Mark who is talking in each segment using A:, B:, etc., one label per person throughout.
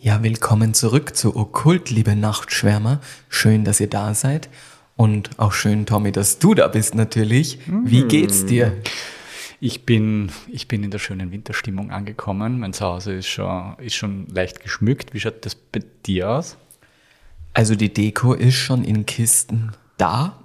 A: Ja, willkommen zurück zu Okkult, liebe Nachtschwärmer. Schön, dass ihr da seid. Und auch schön, Tommy, dass du da bist natürlich. Wie geht's dir?
B: Ich bin, ich bin in der schönen Winterstimmung angekommen. Mein Zuhause ist schon, ist schon leicht geschmückt. Wie schaut das bei dir aus?
A: Also die Deko ist schon in Kisten da.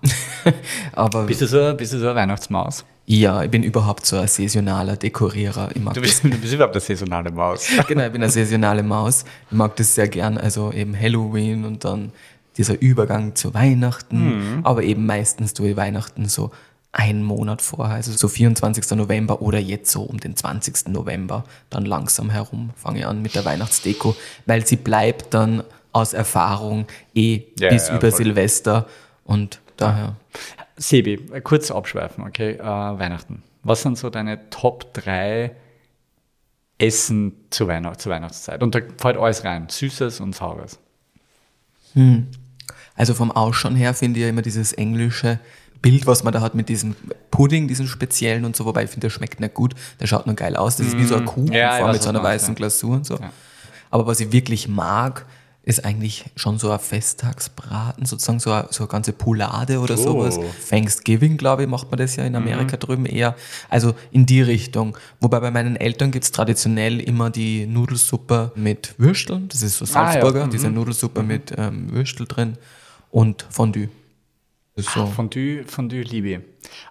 A: Aber
B: Bist du so, bist du so eine Weihnachtsmaus?
A: Ja, ich bin überhaupt so ein saisonaler Dekorierer.
B: Du bist, du bist überhaupt eine saisonale Maus.
A: Genau, ich bin eine saisonale Maus. Ich mag das sehr gern. Also eben Halloween und dann dieser Übergang zu Weihnachten. Aber eben meistens tue ich Weihnachten so einen Monat vorher, also so 24. November oder jetzt so um den 20. November, dann langsam herum fange ich an mit der Weihnachtsdeko, weil sie bleibt dann aus Erfahrung eh
B: Ja,
A: bis
B: ja,
A: über
B: voll.
A: Silvester und daher.
B: Sebi, kurz abschweifen, okay? Äh, Weihnachten. Was sind so deine Top 3 Essen zur, Weihnacht, zur Weihnachtszeit? Und da fällt alles rein. Süßes und Saures.
A: Also vom Ausschauen her finde ich ja immer dieses englische Bild, was man da hat mit diesem Pudding, diesen speziellen und so, wobei ich finde, der schmeckt nicht gut, der schaut nur geil aus. Das ist wie so ein Kuchen,
B: Mm. Ja,
A: mit so einer weißen. Glasur und so.
B: Ja.
A: Aber was ich wirklich mag, ist eigentlich schon so ein Festtagsbraten, sozusagen so eine, so eine ganze Poulade oder sowas. Thanksgiving, glaube ich, macht man das ja in
B: Mhm.
A: Amerika drüben eher. Also in die Richtung. Wobei bei meinen Eltern gibt's traditionell immer die Nudelsuppe mit Würsteln. Das ist so
B: Ah, ja.
A: Salzburger,
B: Mhm.
A: diese Nudelsuppe mit ähm, Würstel drin und Fondue. Ist so.
B: Fondue, Fondue liebe ich.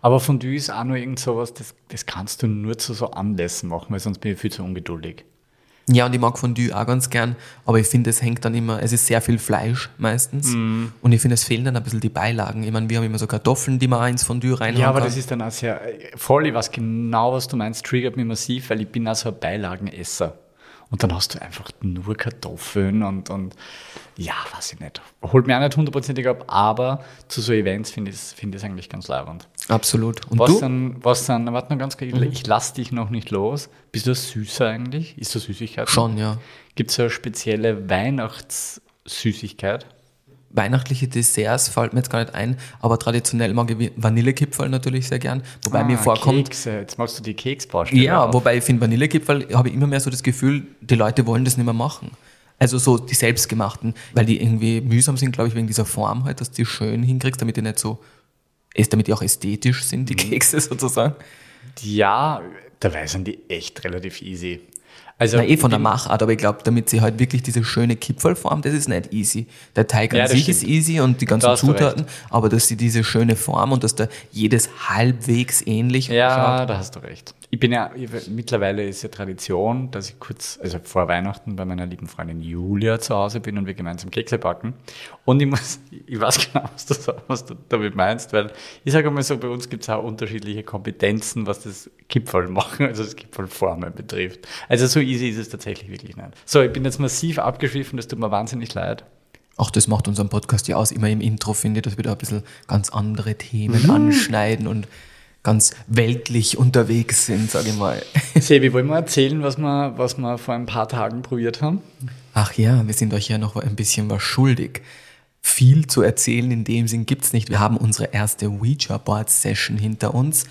B: Aber Fondue ist auch nur irgend sowas, das, das kannst du nur zu so Anlässen machen, weil sonst bin ich viel zu ungeduldig.
A: Ja, und ich mag Fondue auch ganz gern, aber ich finde, es hängt dann immer, es ist sehr viel Fleisch meistens
B: Mhm.
A: und ich finde, es fehlen dann ein bisschen die Beilagen. Ich meine, wir haben immer so Kartoffeln, die man auch ins Fondue reinhauen
B: Ja, aber
A: kann.
B: das ist dann auch sehr, voll, ich weiß genau, was du meinst, triggert mich massiv, weil ich bin auch so ein Beilagenesser. Und dann hast du einfach nur Kartoffeln und, und ja, weiß ich nicht. Holt mir auch nicht hundertprozentig ab, aber zu so Events finde ich es find eigentlich ganz leibend.
A: Absolut. Und
B: Was
A: du? Mhm.
B: dann, was dann, warte noch ganz kurz, ich lass dich noch nicht los. Bist du Süßer eigentlich? Ist das Süßigkeit?
A: Schon, ja.
B: Gibt es so eine spezielle Weihnachtssüßigkeit?
A: Weihnachtliche Desserts fällt mir jetzt gar nicht ein, aber traditionell mag ich Vanillekipferl natürlich sehr gern, wobei mir
B: Ah,
A: vorkommt,
B: Kekse. Jetzt machst du die Keksbaustelle
A: Ja,
B: auf.
A: wobei ich finde, Vanillekipferl habe ich immer mehr so das Gefühl, die Leute wollen das nicht mehr machen. Also so die selbstgemachten, weil die irgendwie mühsam sind, glaube ich, wegen dieser Form halt, dass du die schön hinkriegst, damit die nicht so, damit die auch ästhetisch sind,
B: Mhm.
A: die Kekse sozusagen.
B: Ja, dabei sind die echt relativ easy. Also,
A: Na, eh von der Machart, aber ich glaube, damit sie halt wirklich diese schöne Kipferlform, das ist nicht easy. Der Teig an
B: Ja,
A: sich
B: stimmt.
A: ist easy und die ganzen Zutaten, aber dass sie diese schöne Form und dass da jedes halbwegs ähnlich
B: Ja,
A: schaut.
B: da hast du recht. Ich bin ja, ich, mittlerweile ist ja Tradition, dass ich kurz, also vor Weihnachten bei meiner lieben Freundin Julia zu Hause bin und wir gemeinsam Kekse backen. Und ich muss, ich weiß genau, was du, was du damit meinst, weil ich sage mal so, bei uns gibt es auch unterschiedliche Kompetenzen, was das Kipferl machen, also das Kipferlformen betrifft. Also so easy ist es tatsächlich wirklich nicht. So, ich bin jetzt massiv abgeschwiffen, das tut mir wahnsinnig leid.
A: Auch das macht unseren Podcast ja aus, immer im Intro, finde ich, dass wir da ein bisschen ganz andere Themen
B: Mhm.
A: anschneiden und ganz weltlich unterwegs sind, sage ich mal.
B: Sebi, wollen wir erzählen, was wir, was wir vor ein paar Tagen probiert haben?
A: Ach ja, wir sind euch ja noch ein bisschen was schuldig. Viel zu erzählen in dem Sinn gibt's nicht. Wir haben unsere erste Ouija-Board-Session hinter uns.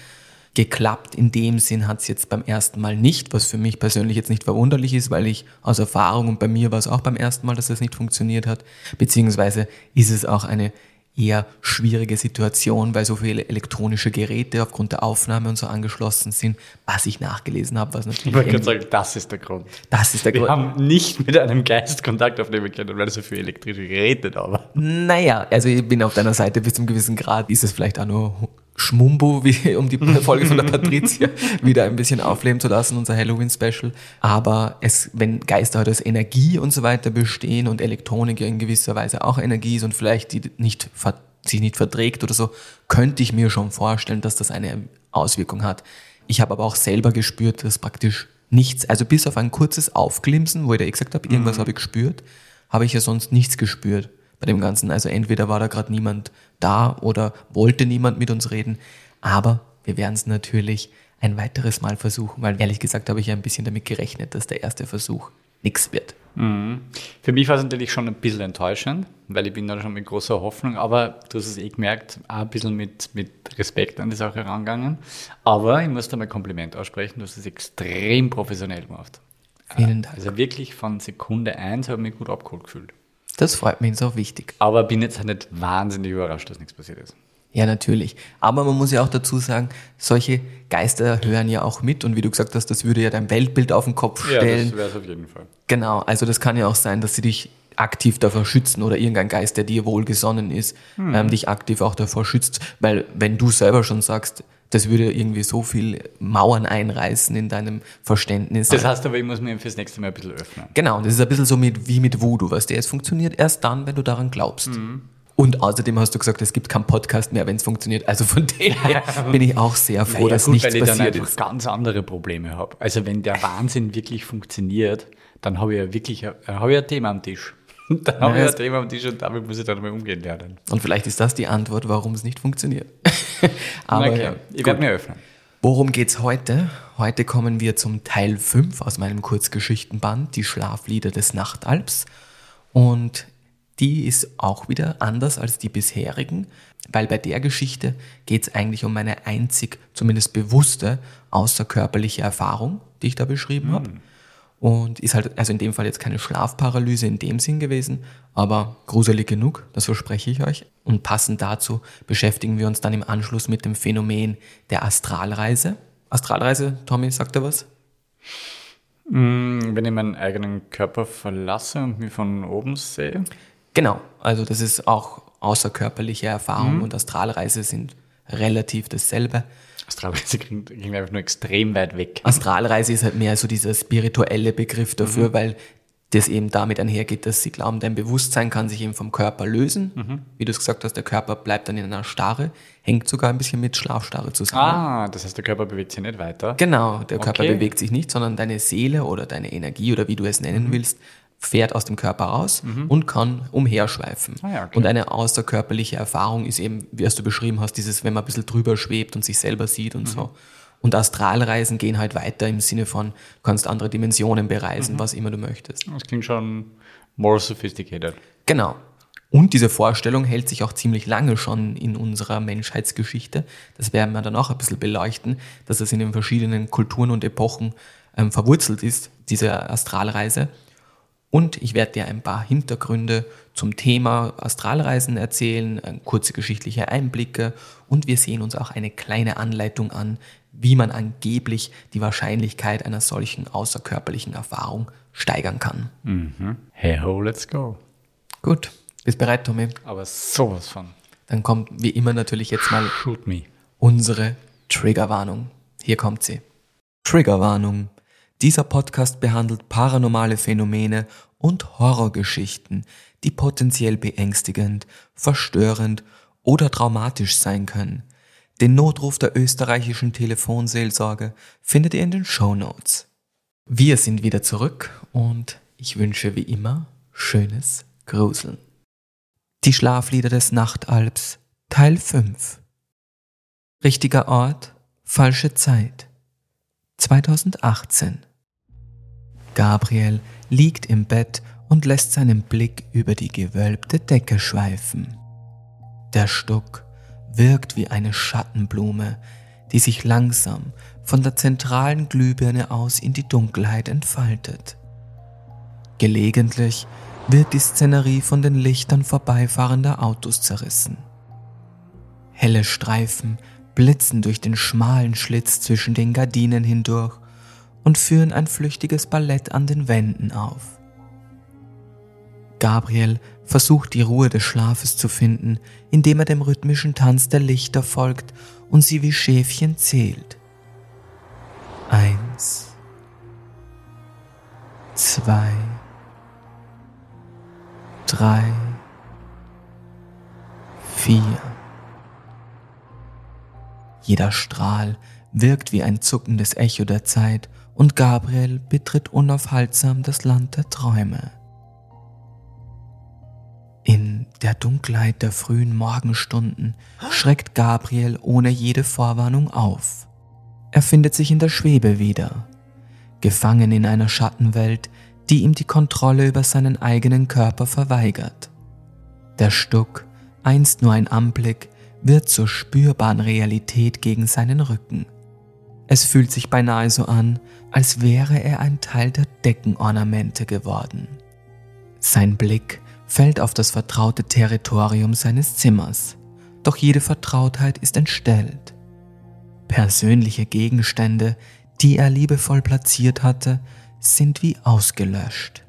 A: Geklappt in dem Sinn hat's jetzt beim ersten Mal nicht, was für mich persönlich jetzt nicht verwunderlich ist, weil ich aus Erfahrung und bei mir war es auch beim ersten Mal, dass das nicht funktioniert hat. Beziehungsweise ist es auch eine eher schwierige Situation, weil so viele elektronische Geräte aufgrund der Aufnahme und so angeschlossen sind, was ich nachgelesen habe, was natürlich
B: Ich wollte sagen, das ist der Grund.
A: das ist der
B: Wir
A: Grund.
B: haben nicht mit einem Geist Kontakt aufnehmen können, weil so viele elektrische Geräte da waren.
A: Naja, also ich bin auf deiner Seite bis zum gewissen Grad. Ist es vielleicht auch nur Schmumbo, wie, um die Folge von der Patricia wieder ein bisschen aufleben zu lassen, unser Halloween-Special. Aber es, wenn Geister halt aus Energie und so weiter bestehen und Elektronik in gewisser Weise auch Energie ist und vielleicht die nicht sich nicht verträgt oder so, könnte ich mir schon vorstellen, dass das eine Auswirkung hat. Ich habe aber auch selber gespürt, dass praktisch nichts, also bis auf ein kurzes Aufglimsen, wo ich da eh gesagt habe, irgendwas habe ich gespürt, habe ich ja sonst nichts gespürt. Bei dem Ganzen. Also entweder war da gerade niemand da oder wollte niemand mit uns reden. Aber wir werden es natürlich ein weiteres Mal versuchen, weil ehrlich gesagt habe ich ja ein bisschen damit gerechnet, dass der erste Versuch nichts wird.
B: Mhm. Für mich war es natürlich schon ein bisschen enttäuschend, weil ich bin da schon mit großer Hoffnung, aber du hast es eh gemerkt, auch ein bisschen mit, mit Respekt an die Sache herangegangen. Aber ich muss da mal Kompliment aussprechen, du hast es extrem professionell gemacht.
A: Vielen Dank.
B: Also wirklich von Sekunde eins habe ich mich gut abgeholt gefühlt.
A: Das freut mich, ist auch wichtig.
B: Aber bin jetzt halt nicht wahnsinnig überrascht, dass nichts passiert ist.
A: Ja, natürlich. Aber man muss ja auch dazu sagen, solche Geister hören ja auch mit und wie du gesagt hast, das würde ja dein Weltbild auf den Kopf stellen.
B: Ja, das wäre es auf jeden Fall.
A: Genau, also das kann ja auch sein, dass sie dich aktiv davor schützen oder irgendein Geist, der dir wohlgesonnen ist,
B: Hm.
A: ähm, dich aktiv auch davor schützt. Weil wenn du selber schon sagst, das würde irgendwie so viel Mauern einreißen in deinem Verständnis.
B: Das heißt aber, ich muss mir fürs nächste Mal ein bisschen öffnen.
A: Genau, das ist ein bisschen so mit, wie mit Voodoo, was der es funktioniert erst dann, wenn du daran glaubst.
B: Mhm.
A: Und außerdem hast du gesagt, es gibt keinen Podcast mehr, wenn es funktioniert. Also von dem her bin ich auch sehr froh, dass
B: gut,
A: nichts
B: weil ich dann
A: passiert
B: einfach
A: ist.
B: ganz andere Probleme habe. Also wenn der Wahnsinn wirklich funktioniert, dann habe ich ja wirklich ein, dann habe ich ein Thema am Tisch. Dann habe ich
A: das-
B: ein Thema am Tisch und damit muss ich dann mal umgehen lernen.
A: Und vielleicht ist das die Antwort, warum es nicht funktioniert. Aber
B: okay,
A: ja,
B: ich werde mir öffnen.
A: Worum geht's heute? Heute kommen wir zum Teil 5 aus meinem Kurzgeschichtenband, die Schlaflieder des Nachtalbs. Und die ist auch wieder anders als die bisherigen, weil bei der Geschichte geht's eigentlich um eine einzig, zumindest bewusste, außerkörperliche Erfahrung, die ich da beschrieben habe. Und ist halt, also in dem Fall jetzt keine Schlafparalyse in dem Sinn gewesen, aber gruselig genug, das verspreche ich euch. Und passend dazu beschäftigen wir uns dann im Anschluss mit dem Phänomen der Astralreise. Astralreise, Tommy, sagt er was?
B: Hm, Wenn ich meinen eigenen Körper verlasse und mich von oben sehe.
A: Genau, also das ist auch außerkörperliche Erfahrung und Astralreise sind relativ dasselbe.
B: Astralreise klingt, klingt einfach nur extrem weit weg.
A: Astralreise ist halt mehr so dieser spirituelle Begriff dafür, weil das eben damit einhergeht, dass sie glauben, dein Bewusstsein kann sich eben vom Körper lösen. Wie du es gesagt hast, der Körper bleibt dann in einer Starre, hängt sogar ein bisschen mit Schlafstarre zusammen.
B: Ah, das heißt, der Körper bewegt sich nicht weiter.
A: Genau, der Körper
B: Okay.
A: bewegt sich nicht, sondern deine Seele oder deine Energie oder wie du es nennen
B: Mhm.
A: willst, fährt aus dem Körper raus und kann umherschweifen.
B: Ah ja, okay.
A: Und eine außerkörperliche Erfahrung ist eben, wie es du beschrieben hast, dieses, wenn man ein bisschen drüber schwebt und sich selber sieht
B: Mhm.
A: und so. Und Astralreisen gehen halt weiter im Sinne von, du kannst andere Dimensionen
B: Mhm.
A: bereisen, was immer du möchtest.
B: Das klingt schon more sophisticated.
A: Genau. Und diese Vorstellung hält sich auch ziemlich lange schon in unserer Menschheitsgeschichte. Das werden wir dann auch ein bisschen beleuchten, dass es in den verschiedenen Kulturen und Epochen ähm, verwurzelt ist, diese Astralreise. Und ich werde dir ein paar Hintergründe zum Thema Astralreisen erzählen, äh, kurze geschichtliche Einblicke und wir sehen uns auch eine kleine Anleitung an, wie man angeblich die Wahrscheinlichkeit einer solchen außerkörperlichen Erfahrung steigern kann.
B: Hey ho, let's go.
A: Gut, bist bereit, Tommy?
B: Aber sowas von.
A: Dann kommt wie immer natürlich jetzt mal
B: Shoot me.
A: unsere Triggerwarnung. Hier kommt sie. Triggerwarnung. Dieser Podcast behandelt paranormale Phänomene und Horrorgeschichten, die potenziell beängstigend, verstörend oder traumatisch sein können. Den Notruf der österreichischen Telefonseelsorge findet ihr in den Show Notes. Wir sind wieder zurück und ich wünsche wie immer schönes Gruseln. Die Schlaflieder des Nachtalbs Teil 5 Richtiger Ort, falsche Zeit 2018 Gabriel liegt im Bett und lässt seinen Blick über die gewölbte Decke schweifen. Der Stuck wirkt wie eine Schattenblume, die sich langsam von der zentralen Glühbirne aus in die Dunkelheit entfaltet. Gelegentlich wird die Szenerie von den Lichtern vorbeifahrender Autos zerrissen. Helle Streifen blitzen durch den schmalen Schlitz zwischen den Gardinen hindurch und führen ein flüchtiges Ballett an den Wänden auf. Gabriel versucht die Ruhe des Schlafes zu finden, indem er dem rhythmischen Tanz der Lichter folgt und sie wie Schäfchen zählt. Eins, zwei, drei, vier. Jeder Strahl wirkt wie ein zuckendes Echo der Zeit und Gabriel betritt unaufhaltsam das Land der Träume. In der Dunkelheit der frühen Morgenstunden schreckt Gabriel ohne jede Vorwarnung auf. Er findet sich in der Schwebe wieder, gefangen in einer Schattenwelt, die ihm die Kontrolle über seinen eigenen Körper verweigert. Der Stuck, einst nur ein Anblick, wird zur spürbaren Realität gegen seinen Rücken. Es fühlt sich beinahe so an, als wäre er ein Teil der Deckenornamente geworden. Sein Blick fällt auf das vertraute Territorium seines Zimmers, doch jede Vertrautheit ist entstellt. Persönliche Gegenstände, die er liebevoll platziert hatte, sind wie ausgelöscht.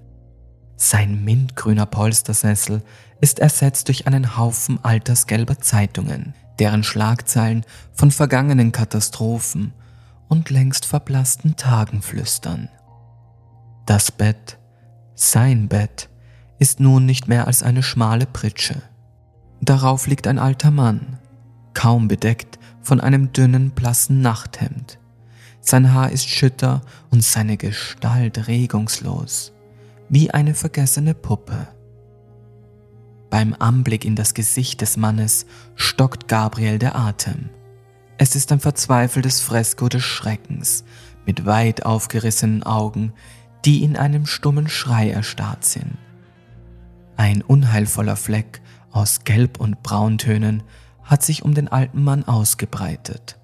A: Sein mintgrüner Polstersessel ist ersetzt durch einen Haufen altersgelber Zeitungen, deren Schlagzeilen von vergangenen Katastrophen und längst verblassten Tagen flüstern. Das Bett, sein Bett, ist nun nicht mehr als eine schmale Pritsche. Darauf liegt ein alter Mann, kaum bedeckt von einem dünnen, blassen Nachthemd. Sein Haar ist schütter und seine Gestalt regungslos, wie eine vergessene Puppe. Beim Anblick in das Gesicht des Mannes stockt Gabriel der Atem. Es ist ein verzweifeltes Fresko des Schreckens mit weit aufgerissenen Augen, die in einem stummen Schrei erstarrt sind. Ein unheilvoller Fleck aus Gelb- und Brauntönen hat sich um den alten Mann ausgebreitet.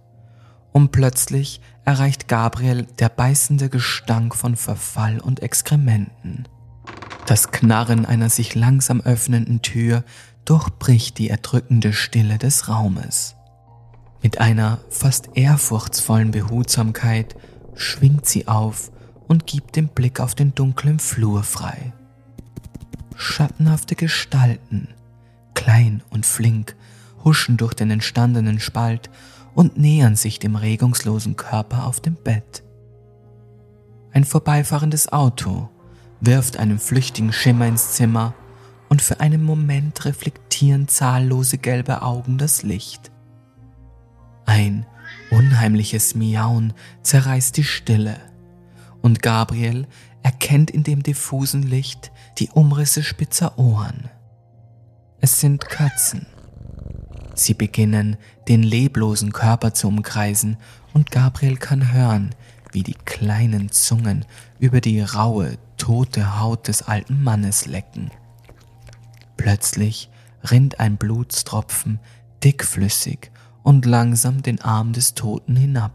A: Und plötzlich erreicht Gabriel der beißende Gestank von Verfall und Exkrementen. Das Knarren einer sich langsam öffnenden Tür durchbricht die erdrückende Stille des Raumes. Mit einer fast ehrfurchtsvollen Behutsamkeit schwingt sie auf und gibt den Blick auf den dunklen Flur frei. Schattenhafte Gestalten, klein und flink, huschen durch den entstandenen Spalt und nähern sich dem regungslosen Körper auf dem Bett. Ein vorbeifahrendes Auto wirft einen flüchtigen Schimmer ins Zimmer und für einen Moment reflektieren zahllose gelbe Augen das Licht. Ein unheimliches Miauen zerreißt die Stille und Gabriel erkennt in dem diffusen Licht die Umrisse spitzer Ohren. Es sind Katzen. Sie beginnen, den leblosen Körper zu umkreisen und Gabriel kann hören, wie die kleinen Zungen über die raue, tote Haut des alten Mannes lecken. Plötzlich rinnt ein Blutstropfen dickflüssig und langsam den Arm des Toten hinab.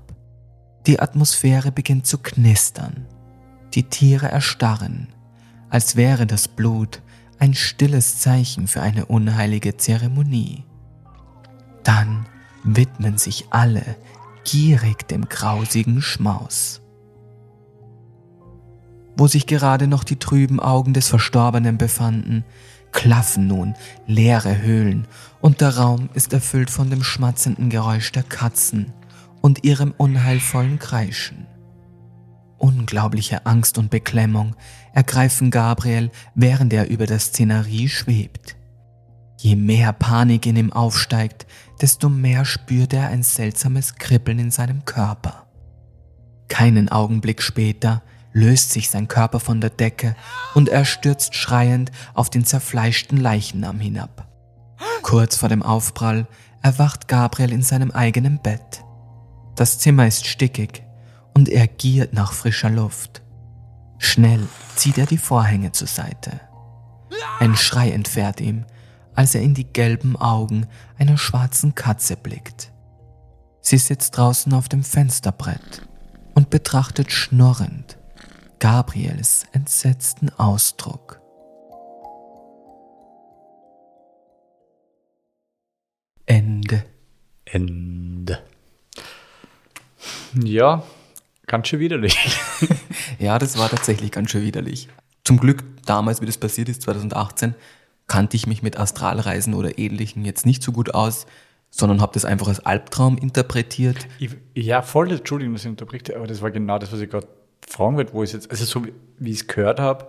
A: Die Atmosphäre beginnt zu knistern. Die Tiere erstarren, als wäre das Blut ein stilles Zeichen für eine unheilige Zeremonie. Dann widmen sich alle gierig dem grausigen Schmaus wo sich gerade noch die trüben Augen des Verstorbenen befanden, klaffen nun leere Höhlen und der Raum ist erfüllt von dem schmatzenden Geräusch der Katzen und ihrem unheilvollen Kreischen. Unglaubliche Angst und Beklemmung ergreifen Gabriel, während er über der Szenerie schwebt. Je mehr Panik in ihm aufsteigt, desto mehr spürt er ein seltsames Kribbeln in seinem Körper. Keinen Augenblick später löst sich sein Körper von der Decke und er stürzt schreiend auf den zerfleischten Leichnam hinab. Kurz vor dem Aufprall erwacht Gabriel in seinem eigenen Bett. Das Zimmer ist stickig und er giert nach frischer Luft. Schnell zieht er die Vorhänge zur Seite. Ein Schrei entfährt ihm, als er in die gelben Augen einer schwarzen Katze blickt. Sie sitzt draußen auf dem Fensterbrett und betrachtet schnurrend Gabriels entsetzten Ausdruck. Ende.
B: Ende. Ja, ganz schön widerlich.
A: ja, das war tatsächlich ganz schön widerlich. Zum Glück, damals, wie das passiert ist, 2018, kannte ich mich mit Astralreisen oder Ähnlichem jetzt nicht so gut aus, sondern habe das einfach als Albtraum interpretiert.
B: Ich, ja, voll, Entschuldigung, dass ich unterbrichte, aber das war genau das, was ich gerade fragen wird, wo ich jetzt, also so wie ich es gehört habe,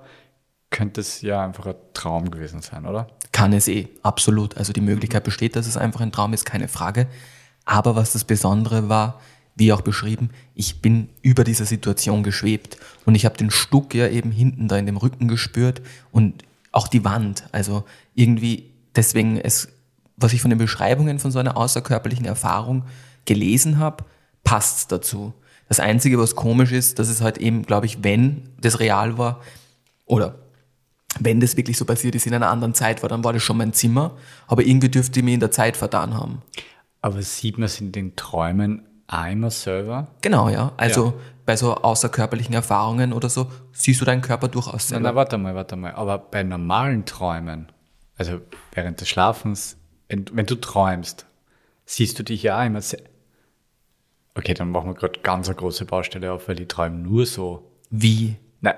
B: könnte es ja einfach ein Traum gewesen sein, oder?
A: Kann es eh, absolut. Also die Möglichkeit besteht, dass es einfach ein Traum ist, keine Frage. Aber was das Besondere war, wie auch beschrieben, ich bin über dieser Situation geschwebt und ich habe den Stuck ja eben hinten da in dem Rücken gespürt und auch die Wand. Also irgendwie Deswegen, es, was ich von den Beschreibungen von so einer außerkörperlichen Erfahrung gelesen habe, passt dazu. Das Einzige, was komisch ist, dass es halt eben, glaube ich, wenn das real war oder wenn das wirklich so passiert ist in einer anderen Zeit war, dann war das schon mein Zimmer, aber irgendwie dürfte ich mir in der Zeit vertan haben.
B: Aber sieht man es in den Träumen auch immer selber?
A: Genau, ja. Also ja. bei so außerkörperlichen Erfahrungen oder so siehst du deinen Körper durchaus
B: selber. Na, na, warte mal, warte mal. Aber bei normalen Träumen, also während des Schlafens, wenn du träumst, siehst du dich ja auch immer sehr. Okay, dann machen wir gerade ganz eine große Baustelle auf, weil die träumen nur so.
A: Wie?
B: Na,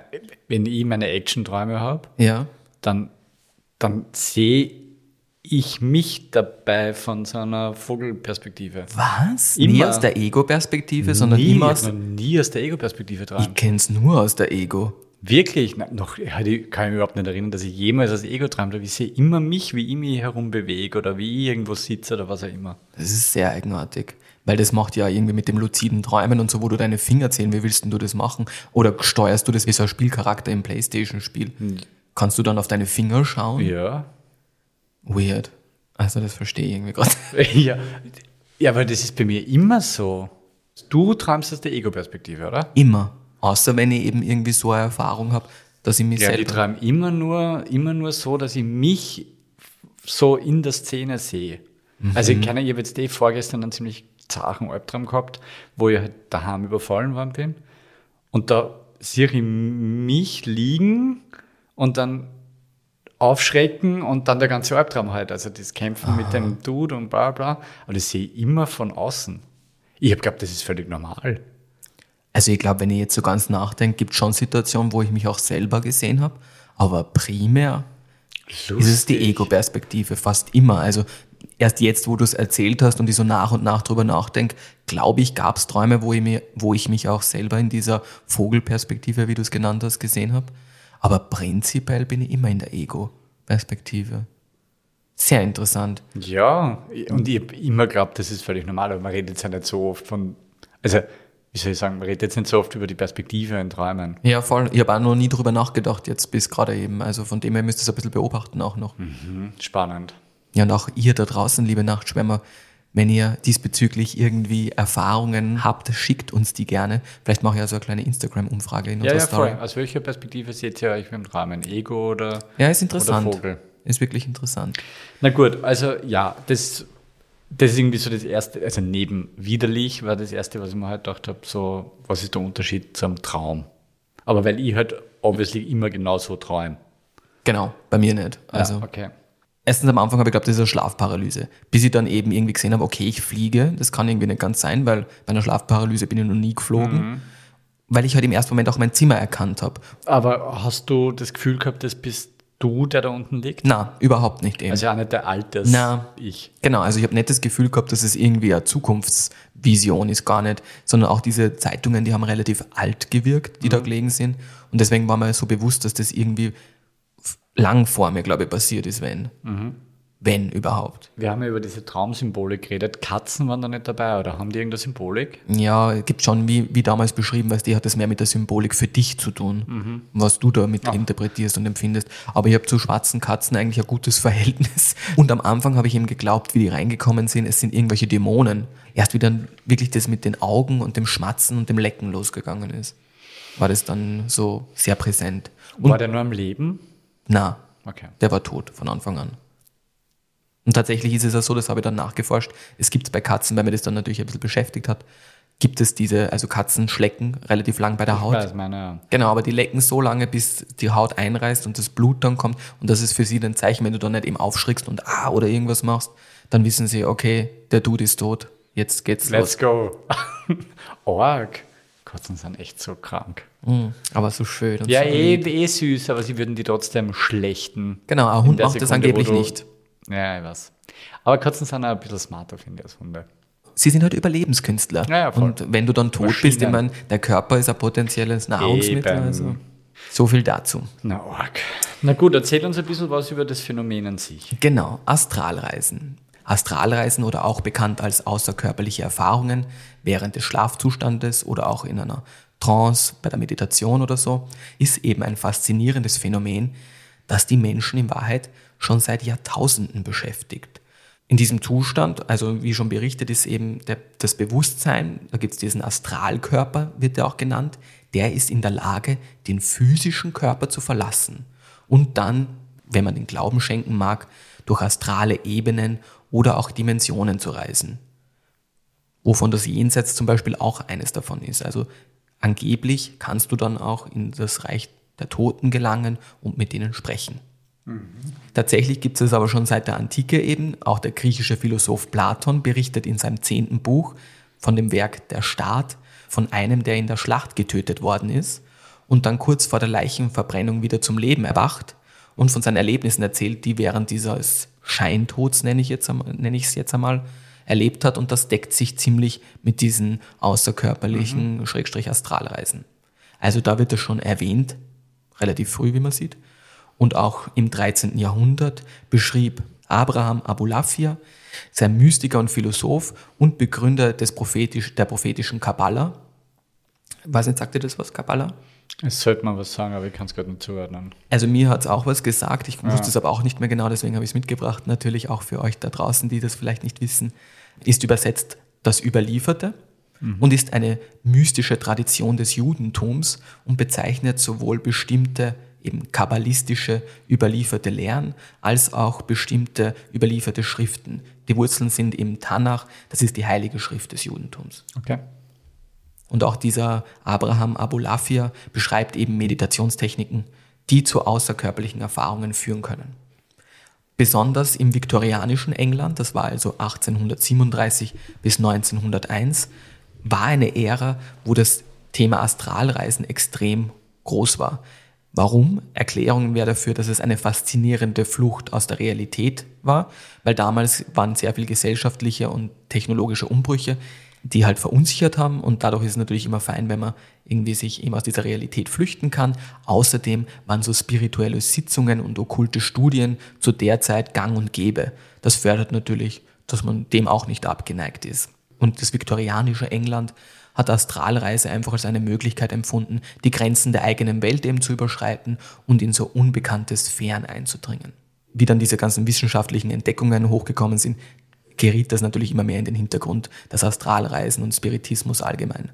B: wenn ich meine Action-Träume habe,
A: ja.
B: dann, dann sehe ich mich dabei von so einer Vogelperspektive.
A: Was? Immer. Nie aus der Ego-Perspektive, sondern nie, immer aus...
B: nie aus der Ego-Perspektive
A: dran. Ich kenne es nur aus der Ego.
B: Wirklich? Na, noch kann ich mich überhaupt nicht erinnern, dass ich jemals aus Ego träume. Ich sehe immer mich, wie ich mich herumbewege oder wie ich irgendwo sitze oder was auch immer.
A: Das ist sehr eigenartig. Weil das macht ja irgendwie mit dem luziden Träumen und so, wo du deine Finger zählen, wie willst du das machen? Oder steuerst du das wie so ein Spielcharakter im Playstation-Spiel? Hm. Kannst du dann auf deine Finger schauen?
B: Ja.
A: Weird. Also das verstehe ich irgendwie gerade.
B: ja. ja, aber das ist bei mir immer so. Du träumst aus der Ego-Perspektive, oder?
A: Immer. Außer wenn ich eben irgendwie so eine Erfahrung habe, dass ich mich
B: ja,
A: selber...
B: Ja, ich träume immer nur, immer nur so, dass ich mich so in der Szene sehe. Mhm. Also ich kann, ich habe jetzt eh vorgestern einen ziemlich zachen Albtraum gehabt, wo ich halt daheim überfallen worden bin. Und da sehe ich mich liegen und dann aufschrecken und dann der ganze Albtraum halt. Also das Kämpfen ah. mit dem Dude und bla bla. Aber das sehe ich immer von außen. Ich habe geglaubt, das ist völlig normal.
A: Also ich glaube, wenn ich jetzt so ganz nachdenke, gibt es schon Situationen, wo ich mich auch selber gesehen habe. Aber primär Lustig. ist es die Ego-Perspektive fast immer. Also erst jetzt, wo du es erzählt hast und ich so nach und nach drüber nachdenke, glaube ich, gab es Träume, wo ich, mir, wo ich mich auch selber in dieser Vogelperspektive, wie du es genannt hast, gesehen habe. Aber prinzipiell bin ich immer in der Ego-Perspektive. Sehr interessant.
B: Ja, und ich habe immer geglaubt, das ist völlig normal, aber man redet jetzt ja nicht so oft von, also wie soll ich sagen, man redet jetzt nicht so oft über die Perspektive in Träumen.
A: Ja, voll. Ich habe auch noch nie drüber nachgedacht, jetzt bis gerade eben. Also von dem her müsst ihr es ein bisschen beobachten auch noch.
B: Mhm, spannend.
A: Ja, und auch ihr da draußen, liebe Nachtschwärmer, wenn ihr diesbezüglich irgendwie Erfahrungen habt, schickt uns die gerne. Vielleicht mache ich ja so eine kleine Instagram-Umfrage in
B: unserer ja, ja, Story. Voll. Aus welcher Perspektive seht ihr euch im Rahmen? Ego oder
A: Ja, ist interessant.
B: Vogel?
A: Ist wirklich interessant.
B: Na gut, also ja, das, das ist irgendwie so das Erste, also neben widerlich war das Erste, was ich mir halt gedacht habe, so, was ist der Unterschied zum Traum? Aber weil ich halt obviously immer genau so träume.
A: Genau, bei mir nicht. Also.
B: Ja, okay
A: erstens am Anfang habe ich geglaubt, das ist eine Schlafparalyse. Bis ich dann eben irgendwie gesehen habe, okay, ich fliege. Das kann irgendwie nicht ganz sein, weil bei einer Schlafparalyse bin ich noch nie geflogen. Mhm. Weil ich halt im ersten Moment auch mein Zimmer erkannt habe.
B: Aber hast du das Gefühl gehabt, das bist du, der da unten liegt?
A: Na, überhaupt nicht
B: eben. Also auch nicht der Alters
A: Na, ich. Genau, also ich habe nicht das Gefühl gehabt, dass es irgendwie eine Zukunftsvision ist, gar nicht, sondern auch diese Zeitungen, die haben relativ alt gewirkt, die mhm. da gelegen sind. Und deswegen war mir so bewusst, dass das irgendwie lang vor mir, glaube ich, passiert ist, wenn. Mhm. Wenn überhaupt.
B: Wir haben ja über diese Traumsymbolik geredet. Katzen waren da nicht dabei oder haben die irgendeine Symbolik?
A: Ja, es gibt schon, wie, wie damals beschrieben, weil die hat das mehr mit der Symbolik für dich zu tun, mhm. was du damit interpretierst und empfindest. Aber ich habe zu schwarzen Katzen eigentlich ein gutes Verhältnis. Und am Anfang habe ich eben geglaubt, wie die reingekommen sind, es sind irgendwelche Dämonen. Erst wie dann wirklich das mit den Augen und dem Schmatzen und dem Lecken losgegangen ist, war das dann so sehr präsent.
B: Und war der nur am Leben?
A: Na,
B: okay.
A: der war tot von Anfang an. Und tatsächlich ist es ja so, das habe ich dann nachgeforscht, es gibt bei Katzen, weil mir das dann natürlich ein bisschen beschäftigt hat, gibt es diese, also Katzen schlecken relativ lang bei der Haut.
B: Ich weiß meine, ja.
A: Genau, aber die lecken so lange, bis die Haut einreißt und das Blut dann kommt. Und das ist für sie ein Zeichen, wenn du dann nicht eben aufschrickst und ah oder irgendwas machst, dann wissen sie, okay, der Dude ist tot, jetzt geht's
B: Let's los. Let's go. Org. Katzen sind echt so krank.
A: Mm, aber so schön.
B: ja,
A: so
B: eh, eh süß, aber sie würden die trotzdem schlechten.
A: Genau, ein Hund macht Sekunde, das angeblich nicht.
B: Ja, ich weiß. Aber Katzen sind auch ein bisschen smarter, finde ich, als Hunde.
A: Sie sind halt Überlebenskünstler.
B: Ja, ja, voll.
A: Und wenn du dann tot Maschinen. bist, ich meine, der Körper ist ein potenzielles Nahrungsmittel. Eben. Also so viel dazu.
B: Na, arg. Na gut, erzähl uns ein bisschen was über das Phänomen an sich.
A: Genau, Astralreisen. Astralreisen oder auch bekannt als außerkörperliche Erfahrungen während des Schlafzustandes oder auch in einer Trance, bei der Meditation oder so, ist eben ein faszinierendes Phänomen, das die Menschen in Wahrheit schon seit Jahrtausenden beschäftigt. In diesem Zustand, also wie schon berichtet, ist eben der, das Bewusstsein, da gibt es diesen Astralkörper, wird er auch genannt, der ist in der Lage, den physischen Körper zu verlassen und dann, wenn man den Glauben schenken mag, durch astrale Ebenen oder auch Dimensionen zu reisen. Wovon das Jenseits zum Beispiel auch eines davon ist. Also angeblich kannst du dann auch in das Reich der Toten gelangen und mit denen sprechen. Mhm. Tatsächlich gibt es aber schon seit der Antike eben. Auch der griechische Philosoph Platon berichtet in seinem zehnten Buch von dem Werk Der Staat, von einem, der in der Schlacht getötet worden ist und dann kurz vor der Leichenverbrennung wieder zum Leben erwacht und von seinen Erlebnissen erzählt, die während dieses Scheintods, nenne ich, jetzt, nenne ich es jetzt einmal, erlebt hat. Und das deckt sich ziemlich mit diesen außerkörperlichen, mhm. Schrägstrich Astralreisen. Also da wird es schon erwähnt, relativ früh, wie man sieht. Und auch im 13. Jahrhundert beschrieb Abraham Abulafia, sein Mystiker und Philosoph und Begründer des prophetisch, der prophetischen Kabbala. Weiß nicht, sagt ihr das was, Kabbala?
B: Es sollte man was sagen, aber ich kann es gerade nicht zuordnen.
A: Also mir hat es auch was gesagt, ich wusste es aber auch nicht mehr genau, deswegen habe ich es mitgebracht. Natürlich auch für euch da draußen, die das vielleicht nicht wissen, ist übersetzt das Überlieferte mhm. und ist eine mystische Tradition des Judentums und bezeichnet sowohl bestimmte eben kabbalistische überlieferte Lehren als auch bestimmte überlieferte Schriften. Die Wurzeln sind im Tanach, das ist die heilige Schrift des Judentums.
B: Okay.
A: Und auch dieser Abraham Abulafia beschreibt eben Meditationstechniken, die zu außerkörperlichen Erfahrungen führen können. Besonders im viktorianischen England, das war also 1837 bis 1901, war eine Ära, wo das Thema Astralreisen extrem groß war. Warum? Erklärungen wäre dafür, dass es eine faszinierende Flucht aus der Realität war, weil damals waren sehr viel gesellschaftliche und technologische Umbrüche, die halt verunsichert haben und dadurch ist es natürlich immer fein, wenn man irgendwie sich eben aus dieser Realität flüchten kann. Außerdem waren so spirituelle Sitzungen und okkulte Studien zu der Zeit gang und gäbe. Das fördert natürlich, dass man dem auch nicht abgeneigt ist. Und das viktorianische England hat Astralreise einfach als eine Möglichkeit empfunden, die Grenzen der eigenen Welt eben zu überschreiten und in so unbekannte Sphären einzudringen. Wie dann diese ganzen wissenschaftlichen Entdeckungen hochgekommen sind, geriet das natürlich immer mehr in den Hintergrund, das Astralreisen und Spiritismus allgemein.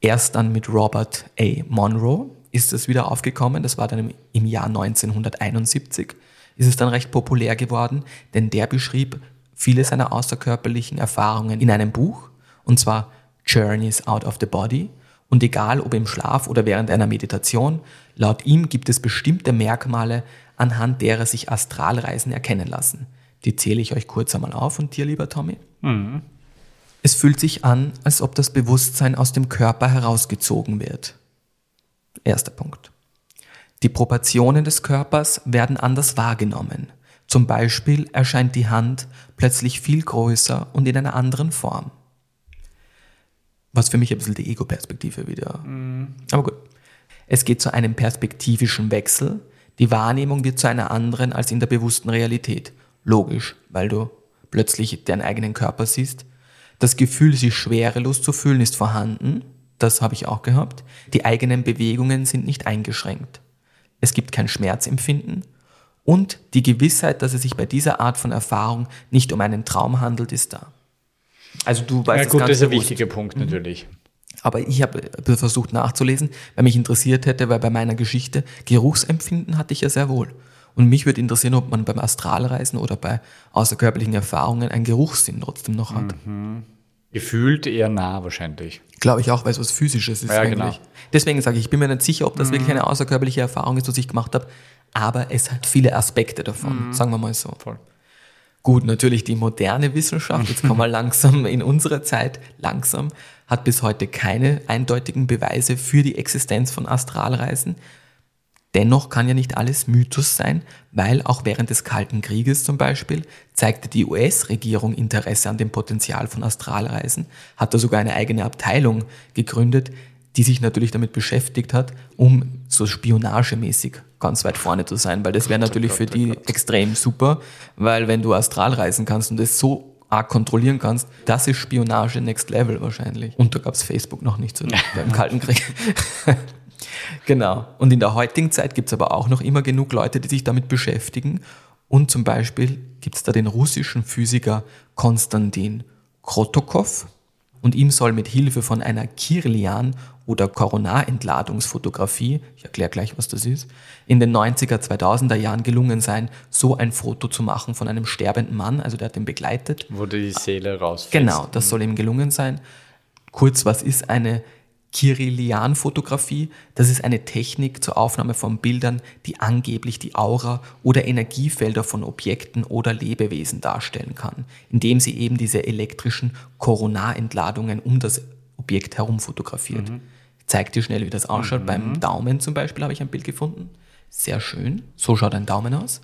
A: Erst dann mit Robert A. Monroe ist es wieder aufgekommen, das war dann im Jahr 1971, ist es dann recht populär geworden, denn der beschrieb viele seiner außerkörperlichen Erfahrungen in einem Buch, und zwar Journeys Out of the Body. Und egal ob im Schlaf oder während einer Meditation, laut ihm gibt es bestimmte Merkmale, anhand derer sich Astralreisen erkennen lassen. Die zähle ich euch kurz einmal auf und dir, lieber Tommy. Mhm. Es fühlt sich an, als ob das Bewusstsein aus dem Körper herausgezogen wird. Erster Punkt. Die Proportionen des Körpers werden anders wahrgenommen. Zum Beispiel erscheint die Hand plötzlich viel größer und in einer anderen Form. Was für mich ein bisschen die Ego-Perspektive wieder. Mhm. Aber gut. Es geht zu einem perspektivischen Wechsel. Die Wahrnehmung wird zu einer anderen als in der bewussten Realität. Logisch, weil du plötzlich deinen eigenen Körper siehst. Das Gefühl, sich schwerelos zu fühlen, ist vorhanden. Das habe ich auch gehabt. Die eigenen Bewegungen sind nicht eingeschränkt. Es gibt kein Schmerzempfinden. Und die Gewissheit, dass es sich bei dieser Art von Erfahrung nicht um einen Traum handelt, ist da.
B: Also du weißt ja, gut, das ist ein wichtiger Punkt mhm. natürlich.
A: Aber ich habe versucht nachzulesen, weil mich interessiert hätte, weil bei meiner Geschichte Geruchsempfinden hatte ich ja sehr wohl. Und mich würde interessieren, ob man beim Astralreisen oder bei außerkörperlichen Erfahrungen einen Geruchssinn trotzdem noch hat. Mhm.
B: Gefühlt eher nah wahrscheinlich.
A: Glaube ich auch, weil es was Physisches ist. Ja, eigentlich. genau. Deswegen sage ich, ich bin mir nicht sicher, ob das mhm. wirklich eine außerkörperliche Erfahrung ist, was ich gemacht habe, aber es hat viele Aspekte davon, mhm. sagen wir mal so. Voll. Gut, natürlich die moderne Wissenschaft, jetzt kommen wir langsam in unsere Zeit, langsam, hat bis heute keine eindeutigen Beweise für die Existenz von Astralreisen. Dennoch kann ja nicht alles Mythos sein, weil auch während des Kalten Krieges zum Beispiel zeigte die US-Regierung Interesse an dem Potenzial von Astralreisen, hat da sogar eine eigene Abteilung gegründet, die sich natürlich damit beschäftigt hat, um so spionagemäßig ganz weit vorne zu sein, weil das wäre natürlich für die extrem super, weil wenn du astral reisen kannst und das so arg kontrollieren kannst, das ist Spionage Next Level wahrscheinlich. Und da gab es Facebook noch nicht so beim Kalten Krieg. Genau. Und in der heutigen Zeit gibt es aber auch noch immer genug Leute, die sich damit beschäftigen Und zum Beispiel gibt es da den russischen Physiker Konstantin Krotokov. Und ihm soll mit Hilfe von einer Kirlian- oder Koronarentladungsfotografie, ich erkläre gleich, was das ist, in den 90er, 2000er Jahren gelungen sein, so ein Foto zu machen von einem sterbenden Mann, also der hat ihn begleitet.
B: Wo die Seele rausfällt.
A: Genau, das soll ihm gelungen sein. Kurz, was ist eine Kirillian-Fotografie? Das ist eine Technik zur Aufnahme von Bildern, die angeblich die Aura oder Energiefelder von Objekten oder Lebewesen darstellen kann, indem sie eben diese elektrischen Koronarentladungen um das Objekt herum fotografiert.
B: Mhm.
A: Ich zeig dir schnell, wie das ausschaut. Beim Daumen zum Beispiel habe ich ein Bild gefunden. Sehr schön. So schaut ein Daumen aus.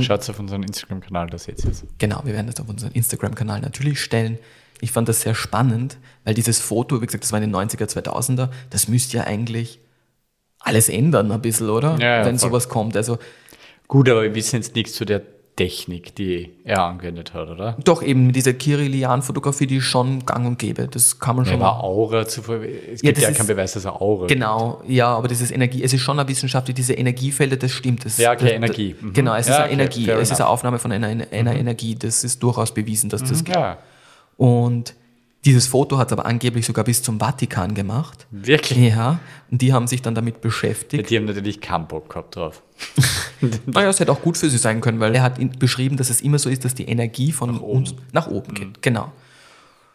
B: Schaut auf unseren Instagram-Kanal, da seht ihr es.
A: Genau, wir werden das auf unseren Instagram-Kanal natürlich stellen. Ich fand das sehr spannend, weil dieses Foto, wie gesagt, das war in den 90er, 2000er, das müsste ja eigentlich alles ändern ein bisschen, oder?
B: Ja, ja,
A: Wenn
B: voll.
A: sowas kommt. Also
B: Gut, aber wir wissen jetzt nichts zu der Technik, die er angewendet hat, oder?
A: doch eben mit dieser Kirillian-Fotografie, die ist schon gang und gäbe. Das kann man schon
B: Aber Aura zu Es
A: Ja,
B: gibt ja
A: ist-
B: keinen Beweis, dass er Aura
A: Genau, ja, aber dieses Energie, es ist schon eine Wissenschaft, diese Energiefelder, das stimmt. Das,
B: Ja, okay,
A: das,
B: Energie. Mhm.
A: Genau, es ist
B: Ja,
A: eine
B: okay,
A: Energie, es ist
B: enough.
A: eine Aufnahme von einer, einer Energie, das ist durchaus bewiesen, dass das gibt.
B: Ja,
A: Und dieses Foto hat es aber angeblich sogar bis zum Vatikan gemacht.
B: wirklich.
A: Ja, und die haben sich dann damit beschäftigt.
B: Die haben natürlich keinen Bock gehabt drauf.
A: Naja, es hätte auch gut für sie sein können, weil er hat beschrieben, dass es immer so ist, dass die Energie von uns nach oben geht. Genau.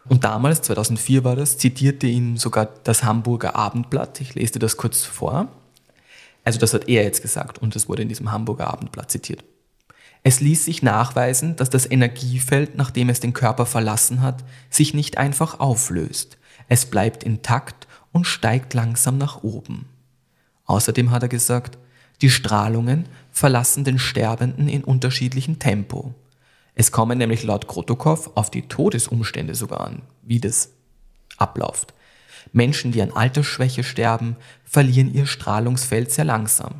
A: Und damals, 2004 war das, zitierte ihn sogar das Hamburger Abendblatt. Ich lese dir das kurz vor. Also das hat er jetzt gesagt und das wurde in diesem Hamburger Abendblatt zitiert. Es ließ sich nachweisen, dass das Energiefeld, nachdem es den Körper verlassen hat, sich nicht einfach auflöst. Es bleibt intakt und steigt langsam nach oben. Außerdem hat er gesagt, die Strahlungen verlassen den Sterbenden in unterschiedlichem Tempo. Es kommen nämlich laut Krotokov auf die Todesumstände sogar an, wie das abläuft. Menschen, die an Altersschwäche sterben, verlieren ihr Strahlungsfeld sehr langsam.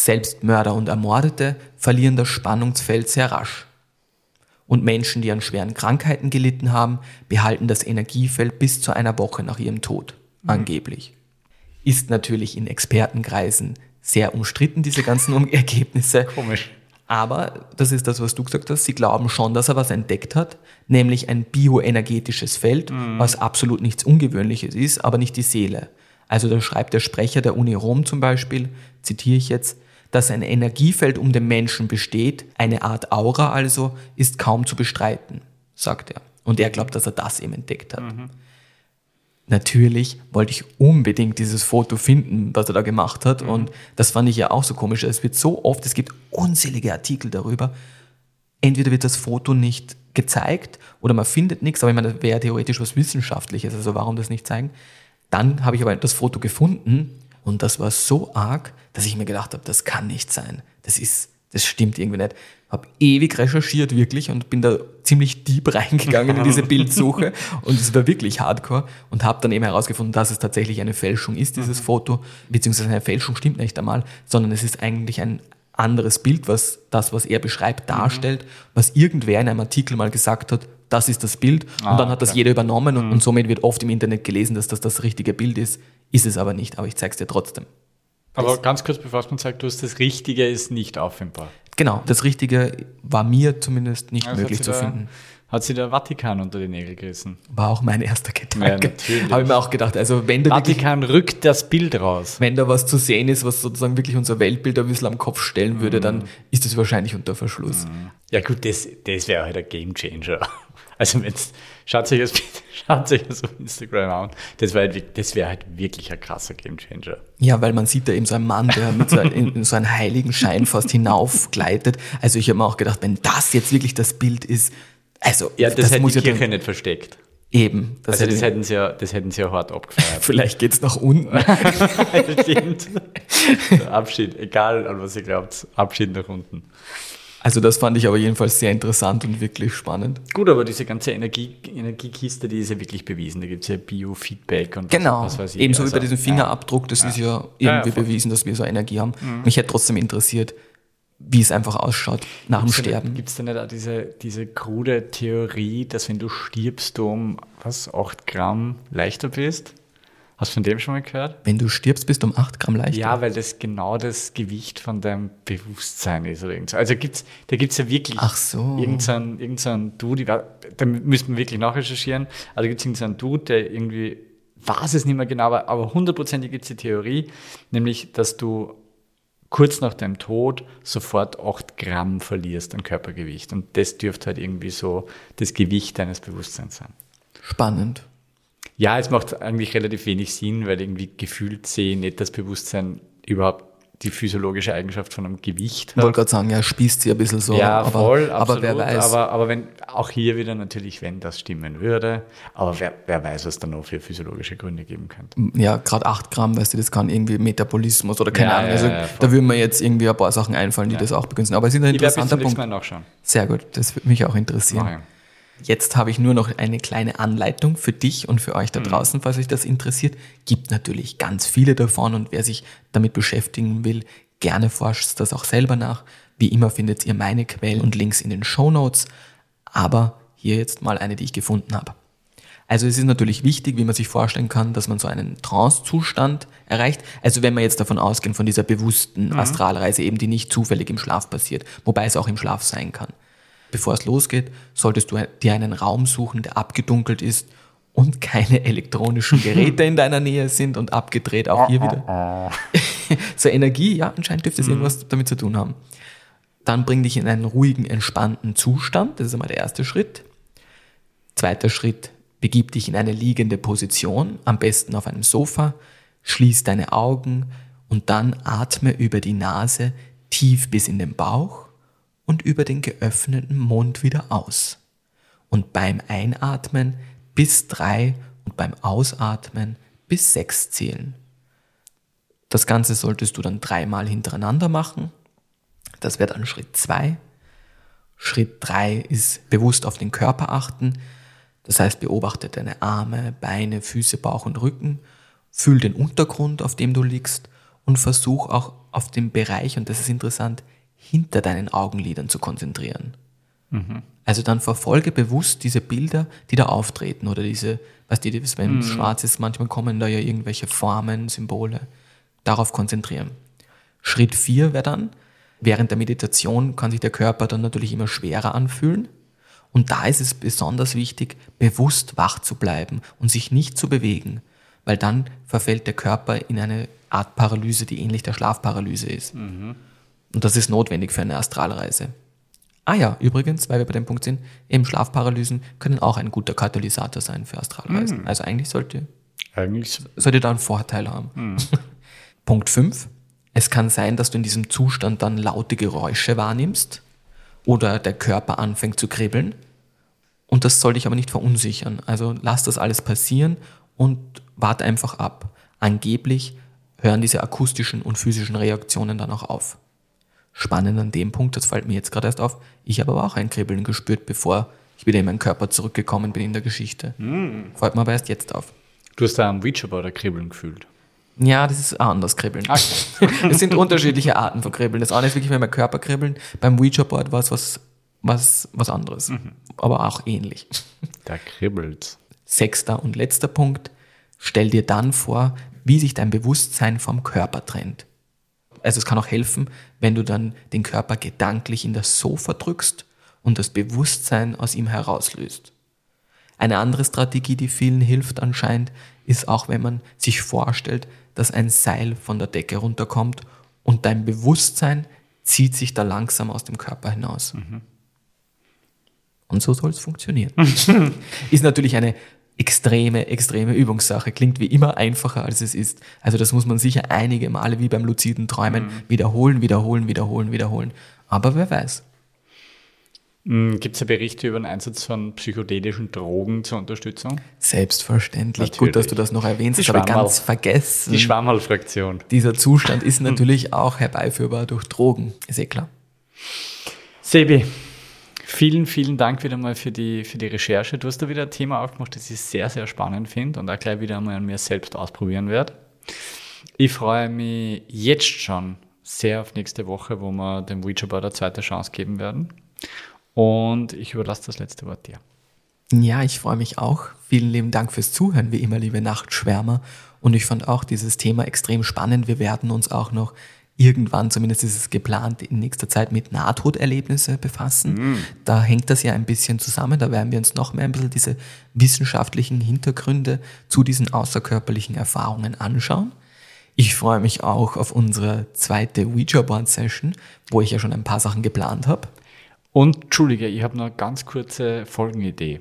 A: Selbst Mörder und Ermordete verlieren das Spannungsfeld sehr rasch. Und Menschen, die an schweren Krankheiten gelitten haben, behalten das Energiefeld bis zu einer Woche nach ihrem Tod, angeblich. Ist natürlich in Expertenkreisen sehr umstritten, diese ganzen Ergebnisse.
B: Komisch.
A: Aber das ist das, was du gesagt hast. Sie glauben schon, dass er was entdeckt hat, nämlich ein bioenergetisches Feld, was absolut nichts Ungewöhnliches ist, aber nicht die Seele. Also da schreibt der Sprecher der Uni Rom zum Beispiel, zitiere ich jetzt, dass ein Energiefeld um den Menschen besteht, eine Art Aura also, ist kaum zu bestreiten, sagt er. Und er glaubt, dass er das eben entdeckt hat. Natürlich wollte ich unbedingt dieses Foto finden, was er da gemacht hat. Und das fand ich ja auch so komisch. Es wird so oft, es gibt unzählige Artikel darüber. Entweder wird das Foto nicht gezeigt oder man findet nichts, aber ich meine, das wäre theoretisch was Wissenschaftliches, also warum das nicht zeigen? Dann habe ich aber das Foto gefunden und das war so arg, dass ich mir gedacht habe, das kann nicht sein. Das ist, das stimmt irgendwie nicht. Habe ewig recherchiert wirklich und bin da ziemlich deep reingegangen in diese Bildsuche. Und es war wirklich hardcore. Und habe dann eben herausgefunden, dass es tatsächlich eine Fälschung ist, dieses Foto, beziehungsweise eine Fälschung stimmt nicht einmal, sondern es ist eigentlich ein anderes Bild, was das, was er beschreibt, darstellt, was irgendwer in einem Artikel mal gesagt hat, das ist das Bild
B: Ah,
A: und dann hat das
B: okay.
A: jeder übernommen und, und somit wird oft im Internet gelesen, dass das das richtige Bild ist, ist es aber nicht, aber ich zeige es dir trotzdem.
B: Aber ganz kurz, bevor es man sagt, du hast das Richtige ist nicht auffindbar.
A: Genau, das Richtige war mir zumindest nicht
B: Also
A: möglich zu
B: da-
A: finden.
B: Hat sie der Vatikan unter die Nägel gerissen?
A: War auch mein erster
B: Ja,
A: Gedanke.
B: natürlich.
A: Habe ich mir auch gedacht, also wenn da, wirklich,
B: Vatikan rückt das Bild raus.
A: wenn da was zu sehen ist, was sozusagen wirklich unser Weltbild ein bisschen am Kopf stellen würde, dann ist es wahrscheinlich unter Verschluss.
B: Ja gut, das, das wäre halt ein Game Changer. Also wenn's, schaut euch das schaut euch das auf Instagram an. Das wäre halt, das wäre halt wirklich ein krasser Game Changer.
A: Ja, weil man sieht da eben so einen Mann, der mit so, in, in so einen heiligen Schein fast hinaufgleitet. Also ich habe mir auch gedacht, wenn das jetzt wirklich das Bild ist, also
B: Ja, das, hätte
A: muss
B: die
A: ja
B: Kirche
A: dann,
B: nicht versteckt.
A: eben. Das
B: Also das
A: hätte,
B: hätten sie ja, das hätten sie ja hart abgefeiert.
A: vielleicht geht's nach unten.
B: Stimmt. Abschied, egal an was ihr glaubt, Abschied nach unten.
A: Also das fand ich aber jedenfalls sehr interessant und wirklich spannend.
B: Gut, aber diese ganze Energie, Energiekiste, die ist ja wirklich bewiesen. Da gibt es ja Biofeedback und
A: Genau,
B: was, weiß ich.
A: ebenso
B: Also,
A: wie bei diesem
B: ja.
A: Fingerabdruck, das ist ja irgendwie
B: Ja, ja. Mhm.
A: bewiesen, dass wir so Energie haben. Mich hätte trotzdem interessiert, wie es einfach ausschaut nach dem Sterben.
B: Gibt es denn nicht auch diese, diese krude Theorie, dass wenn du stirbst, du um was, 8 Gramm leichter bist? Hast du von dem schon mal gehört?
A: Wenn du stirbst, bist du um 8 Gramm leichter.
B: Ja, weil das genau das Gewicht von deinem Bewusstsein ist. Oder irgend so. Also gibt's, da gibt es ja wirklich
A: Ach so.
B: irgendeinen irgend so einen Dude, ich da müssten wir wirklich nachrecherchieren, aber da gibt es irgendeinen Dude, der irgendwie, weiß es nicht mehr genau, aber- aber hundertprozentig gibt es die Theorie, nämlich, dass du kurz nach deinem Tod sofort 8 Gramm verlierst an Körpergewicht. Und das dürfte halt irgendwie so das Gewicht deines Bewusstseins sein.
A: Spannend.
B: Ja, es macht eigentlich relativ wenig Sinn, weil irgendwie gefühlt sehe ich nicht das Bewusstsein überhaupt die physiologische Eigenschaft von einem Gewicht
A: Ich wollte gerade sagen, ja, spießt sie ein bisschen so.
B: ja,
A: aber,
B: voll,
A: aber
B: absolut.
A: wer weiß.
B: Aber, aber wenn, auch hier wieder natürlich, wenn das stimmen würde, aber wer, wer weiß, was da noch für physiologische Gründe geben könnte.
A: ja, gerade 8 Gramm, weißt du, das kann irgendwie Metabolismus oder keine
B: Ja,
A: Ahnung. Also
B: ja,
A: da würden mir jetzt irgendwie ein paar Sachen einfallen, die das auch begünstigen. Aber es ist ein
B: Ich
A: interessanter
B: nächsten
A: Punkt.
B: Mal nachschauen.
A: Sehr gut, das würde mich auch interessieren.
B: Ich.
A: Jetzt habe ich nur noch eine kleine Anleitung für dich und für euch da draußen, falls euch das interessiert. Gibt natürlich ganz viele davon und wer sich damit beschäftigen will, gerne forscht das auch selber nach. Wie immer findet ihr meine Quellen und Links in den Show Notes. Aber hier jetzt mal eine, die ich gefunden habe. Also es ist natürlich wichtig, wie man sich vorstellen kann, dass man so einen Trance-Zustand erreicht. Also wenn wir jetzt davon ausgehen, von dieser bewussten Astralreise eben, die nicht zufällig im Schlaf passiert, wobei es auch im Schlaf sein kann. Bevor es losgeht, solltest du dir einen Raum suchen, der abgedunkelt ist und keine elektronischen Geräte in deiner Nähe sind und abgedreht auch hier wieder. so Energie, ja, anscheinend dürfte es irgendwas damit zu tun haben. Dann bring dich in einen ruhigen, entspannten Zustand. Das ist einmal der erste Schritt. Zweiter Schritt, begib dich in eine liegende Position, am besten auf einem Sofa, schließ deine Augen und dann atme über die Nase tief bis in den Bauch und über den geöffneten Mund wieder aus. Und beim Einatmen bis drei und beim Ausatmen bis sechs zählen. Das Ganze solltest du dann dreimal hintereinander machen. Das wäre dann Schritt zwei. Schritt drei ist bewusst auf den Körper achten. Das heißt, beobachte deine Arme, Beine, Füße, Bauch und Rücken. Fühl den Untergrund, auf dem du liegst und versuch auch auf den Bereich, und das ist interessant, hinter deinen Augenlidern zu konzentrieren. Also dann verfolge bewusst diese Bilder, die da auftreten oder diese, was die, wenn es schwarz ist, manchmal kommen da ja irgendwelche Formen, Symbole. Darauf konzentrieren. Schritt 4 wäre dann, während der Meditation kann sich der Körper dann natürlich immer schwerer anfühlen. Und da ist es besonders wichtig, bewusst wach zu bleiben und sich nicht zu bewegen, weil dann verfällt der Körper in eine Art Paralyse, die ähnlich der Schlafparalyse ist. Und das ist notwendig für eine Astralreise. Ah ja, übrigens, weil wir bei dem Punkt sind, eben Schlafparalysen können auch ein guter Katalysator sein für Astralreisen. Also eigentlich sollte,
B: Eigentlich
A: sollte da einen Vorteil haben. Punkt 5. Es kann sein, dass du in diesem Zustand dann laute Geräusche wahrnimmst oder der Körper anfängt zu kribbeln. Und das soll dich aber nicht verunsichern. Also lass das alles passieren und warte einfach ab. Angeblich hören diese akustischen und physischen Reaktionen dann auch auf. Spannend an dem Punkt, das fällt mir jetzt gerade erst auf, ich habe aber auch ein Kribbeln gespürt, bevor ich wieder in meinen Körper zurückgekommen bin in der Geschichte. Fällt mir aber erst jetzt auf.
B: Du hast da am ein Kribbeln gefühlt.
A: Ja, das ist ein anderes Kribbeln. Es sind unterschiedliche Arten von Kribbeln. Das eine ist wirklich, wenn mein Körper kribbeln. Beim Ouija-Board war es was, was, was anderes. Aber auch ähnlich.
B: Da kribbelt's.
A: Sechster und letzter Punkt. Stell dir dann vor, wie sich dein Bewusstsein vom Körper trennt. Also es kann auch helfen, wenn du dann den Körper gedanklich in das Sofa drückst und das Bewusstsein aus ihm herauslöst. Eine andere Strategie, die vielen hilft anscheinend, ist auch, wenn man sich vorstellt, dass ein Seil von der Decke runterkommt und dein Bewusstsein zieht sich da langsam aus dem Körper hinaus. Und so soll es funktionieren. ist natürlich eine extreme, extreme Übungssache. Klingt wie immer einfacher, als es ist. Also das muss man sicher einige Male wie beim luziden Träumen wiederholen, wiederholen, wiederholen, wiederholen. Aber wer weiß.
B: Gibt es ja Berichte über den Einsatz von psychedelischen Drogen zur Unterstützung?
A: Selbstverständlich.
B: Natürlich.
A: Gut, dass du das noch erwähnst.
B: Die
A: Das habe ich ganz vergessen.
B: Die Schwammhalfraktion.
A: Dieser Zustand ist natürlich auch herbeiführbar durch Drogen. Ist eh klar.
B: Sebi, vielen, vielen Dank wieder mal für die, für die Recherche. Du hast da wieder ein Thema aufgemacht, das ich sehr, sehr spannend finde und auch gleich wieder einmal an mir selbst ausprobieren werde. Ich freue mich jetzt schon sehr auf nächste Woche, wo wir dem Ouija Board eine zweite Chance geben werden. Und ich überlasse das letzte Wort dir.
A: Ja, ich freue mich auch. Vielen lieben Dank fürs Zuhören, wie immer, liebe Nachtschwärmer. Und ich fand auch dieses Thema extrem spannend. Wir werden uns auch noch irgendwann, zumindest ist es geplant, in nächster Zeit mit Nahtoderlebnisse befassen. Mm. Da hängt das ja ein bisschen zusammen. Da werden wir uns noch mehr ein bisschen diese wissenschaftlichen Hintergründe zu diesen außerkörperlichen Erfahrungen anschauen. Ich freue mich auch auf unsere zweite Ouija-Board-Session, wo ich ja schon ein paar Sachen geplant habe.
B: Und, Entschuldige, ich habe noch eine ganz kurze Folgenidee.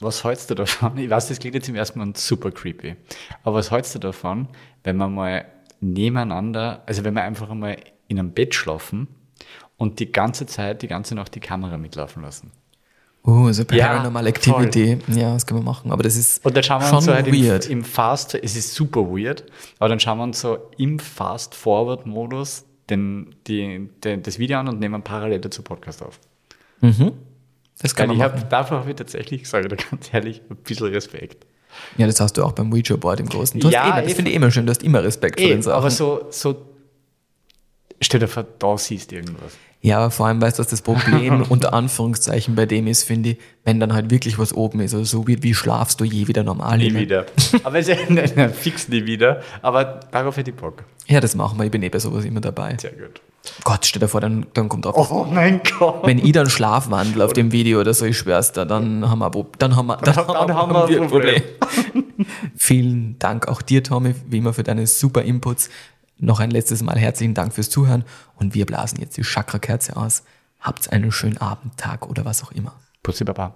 B: Was hältst du davon? Ich weiß, das klingt jetzt im ersten Mal super creepy. Aber was hältst du davon, wenn man mal nebeneinander, also wenn wir einfach einmal in einem Bett schlafen und die ganze Zeit, die ganze Nacht die Kamera mitlaufen lassen?
A: Oh, so Paranormal ja, Activity. Voll. Ja, das können wir machen. Aber das ist
B: Und dann schauen wir schon uns so halt weird. Im, im Fast, es ist super weird, aber dann schauen wir uns so im Fast-Forward-Modus den, die, den, das Video an und nehmen parallel dazu Podcast auf.
A: Mhm. Das kann
B: Weil man ich habe davor habe ich tatsächlich, sage ich dir ganz ehrlich, ein bisschen Respekt.
A: Ja, das hast du auch beim Ouija Board im Großen. Du
B: ja,
A: immer, das finde ich immer schön, du hast immer Respekt
B: vor den Sachen. Aber so, so stell dir vor, da siehst du irgendwas.
A: Ja, aber vor allem weißt du, dass das Problem unter Anführungszeichen bei dem ist, finde ich, wenn dann halt wirklich was oben ist. Also so wie, wie schlafst du je wieder normal?
B: Nie wieder. aber es ist ja fix nie wieder. Aber darauf hätte ich Bock.
A: Ja, das machen wir. Ich bin eh bei sowas immer dabei.
B: Sehr gut.
A: Gott, stell dir vor, dann, dann kommt
B: auch. Oh mein Gott.
A: Wenn ich dann schlafwandel auf dem Video oder so, ich schwör's dir, dann haben wir, dann haben wir, dann, dann, dann haben, wir, ein Problem. Problem. Vielen Dank auch dir, Tommy, wie immer für deine super Inputs. Noch ein letztes Mal herzlichen Dank fürs Zuhören und wir blasen jetzt die Chakra-Kerze aus. Habt einen schönen Abend, Tag oder was auch immer.
B: Pussy Baba.